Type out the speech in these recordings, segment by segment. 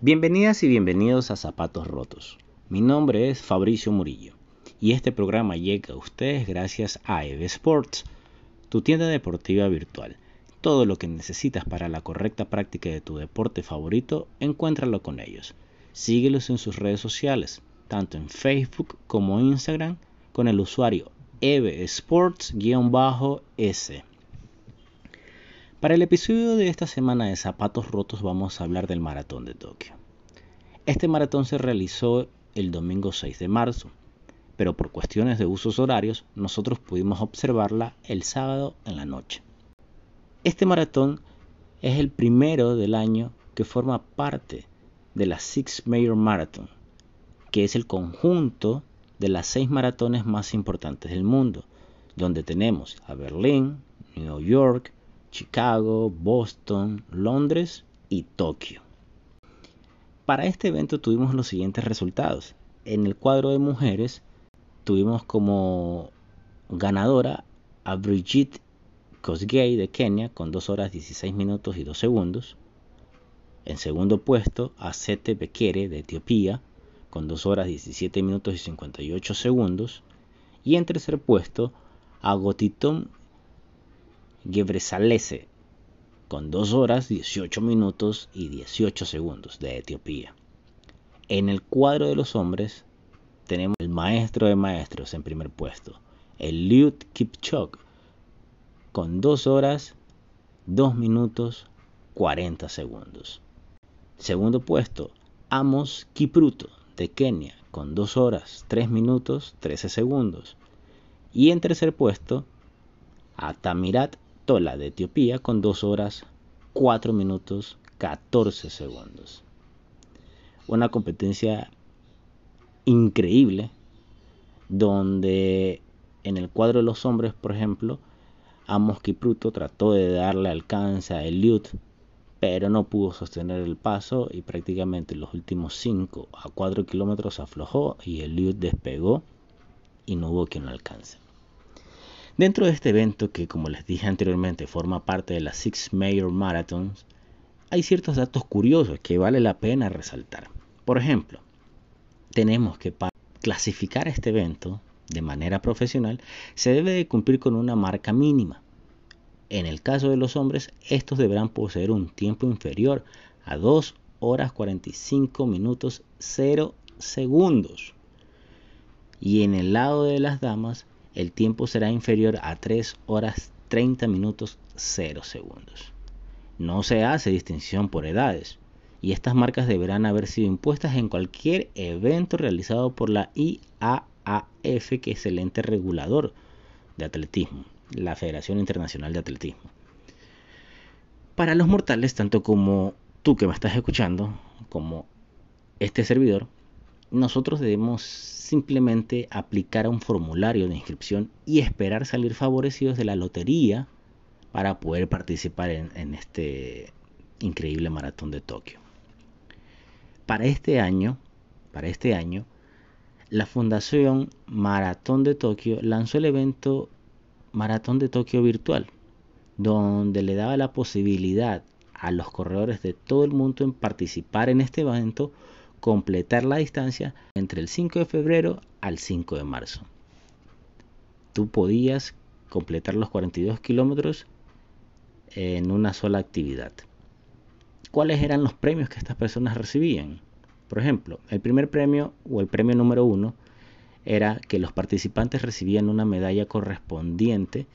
Bienvenidas y bienvenidos a Zapatos Rotos. Mi nombre es Fabricio Murillo y este programa llega a ustedes gracias a EVE Sports, tu tienda deportiva virtual. Todo lo que necesitas para la correcta práctica de tu deporte favorito, encuéntralo con ellos. Síguelos en sus redes sociales, tanto en Facebook como Instagram, con el usuario EVE Sports-S. Para el episodio de esta semana de Zapatos Rotos vamos a hablar del Maratón de Tokio. Este maratón se realizó el domingo 6 de marzo, pero por cuestiones de usos horarios nosotros pudimos observarla el sábado en la noche. Este maratón es el primero del año que forma parte de la Six Major Marathon, que es el conjunto de las seis maratones más importantes del mundo, donde tenemos a Berlín, New York, Chicago, Boston, Londres y Tokio. Para este evento tuvimos los siguientes resultados. En el cuadro de mujeres tuvimos como ganadora a Brigitte Kosgei de Kenia con 2 horas 16 minutos y 2 segundos. En segundo puesto a Sete Bekere de Etiopía con 2 horas 17 minutos y 58 segundos. Y en tercer puesto a Gotiton Gebresalese con 2 horas 18 minutos y 18 segundos de Etiopía. En el cuadro de los hombres tenemos el maestro de maestros en primer puesto, el Liut Kipchok, con 2 horas 2 minutos 40 segundos. Segundo puesto, Amos Kipruto de Kenia con 2 horas 3 minutos 13 segundos. Y en tercer puesto, Atamirat Tola de Etiopía con 2 horas 4 minutos 14 segundos. Una competencia increíble donde en el cuadro de los hombres, por ejemplo, Amos Kipruto trató de darle alcance a Eliud, pero no pudo sostener el paso y prácticamente los últimos 5 a 4 kilómetros aflojó y Eliud despegó y no hubo quien lo alcance. Dentro de este evento, que como les dije anteriormente forma parte de las Six Major Marathons, hay ciertos datos curiosos que vale la pena resaltar. Por ejemplo, tenemos que para clasificar este evento de manera profesional se debe de cumplir con una marca mínima. En el caso de los hombres, estos deberán poseer un tiempo inferior a 2 horas 45 minutos 0 segundos. Y en el lado de las damas, el tiempo será inferior a 3 horas 30 minutos 0 segundos. No se hace distinción por edades y estas marcas deberán haber sido impuestas en cualquier evento realizado por la IAAF, que es el ente regulador de atletismo, la Federación Internacional de Atletismo. Para los mortales, tanto como tú que me estás escuchando, como este servidor, nosotros debemos simplemente aplicar a un formulario de inscripción y esperar salir favorecidos de la lotería para poder participar en, este increíble maratón de Tokio. Para este año, para este año, la Fundación Maratón de Tokio lanzó el evento Maratón de Tokio virtual, donde le daba la posibilidad a los corredores de todo el mundo en participar en este evento completar la distancia entre el 5 de febrero al 5 de marzo. Tú podías completar los 42 kilómetros en una sola actividad. ¿Cuáles eran los premios que estas personas recibían? Por ejemplo, el primer premio o el premio número uno era que los participantes recibían una medalla correspondiente,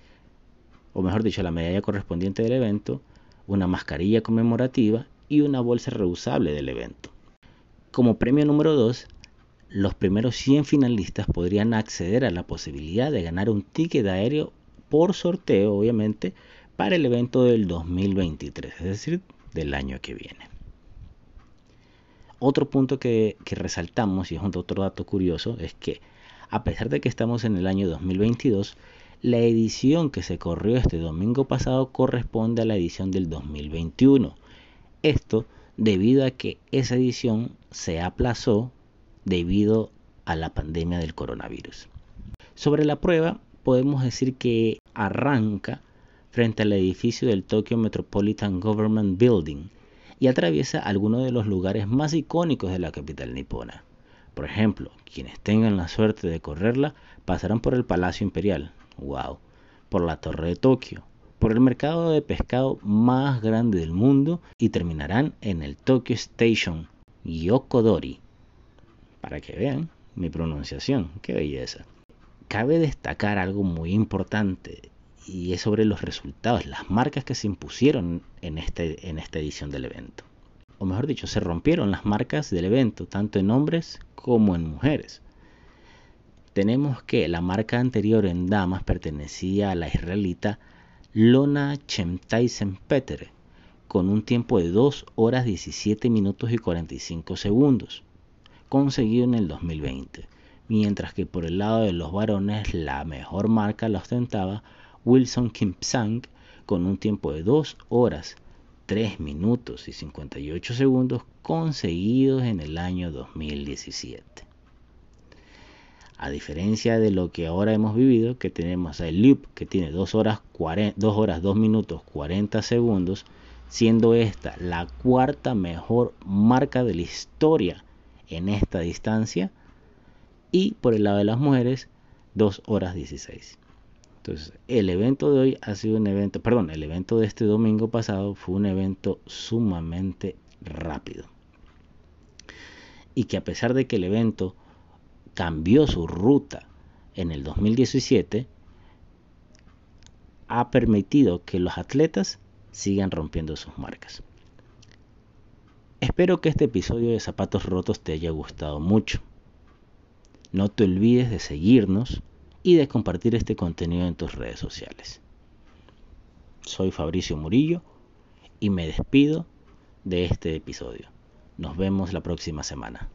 o mejor dicho, la medalla correspondiente del evento, una mascarilla conmemorativa y una bolsa reusable del evento. Como premio número 2, los primeros 100 finalistas podrían acceder a la posibilidad de ganar un ticket aéreo por sorteo, obviamente, para el evento del 2023, es decir, del año que viene. Otro punto que, resaltamos, y es otro dato curioso, es que a pesar de que estamos en el año 2022, la edición que se corrió este domingo pasado corresponde a la edición del 2021. Esto debido a que esa edición se aplazó debido a la pandemia del coronavirus. Sobre la prueba, podemos decir que arranca frente al edificio del Tokyo Metropolitan Government Building y atraviesa algunos de los lugares más icónicos de la capital nipona. Por ejemplo, quienes tengan la suerte de correrla pasarán por el Palacio Imperial, wow, por la Torre de Tokio, por el mercado de pescado más grande del mundo y terminarán en el Tokyo Station Yokodori. Para que vean mi pronunciación, qué belleza. Cabe destacar algo muy importante y es sobre los resultados, las marcas que se impusieron en, este, en esta edición del evento. O mejor dicho, se rompieron las marcas del evento, tanto en hombres como en mujeres. Tenemos que la marca anterior en damas pertenecía a la israelita Lona Chemtaisen Petere, con un tiempo de 2 horas 17 minutos y 45 segundos, conseguido en el 2020, mientras que por el lado de los varones la mejor marca la ostentaba Wilson Kimpsang con un tiempo de 2 horas 3 minutos y 58 segundos conseguidos en el año 2017. A diferencia de lo que ahora hemos vivido, que tenemos el Loop que tiene 2 horas, 2 horas 2 minutos 40 segundos, siendo esta la cuarta mejor marca de la historia en esta distancia, y por el lado de las mujeres 2 horas 16. Entonces, el evento de hoy ha sido un evento, perdón, el evento de este domingo pasado fue un evento sumamente rápido. Y que a pesar de que el evento cambió su ruta en el 2017, ha permitido que los atletas sigan rompiendo sus marcas. Espero que este episodio de Zapatos Rotos te haya gustado mucho. No te olvides de seguirnos y de compartir este contenido en tus redes sociales. Soy Fabricio Murillo y me despido de este episodio. Nos vemos la próxima semana.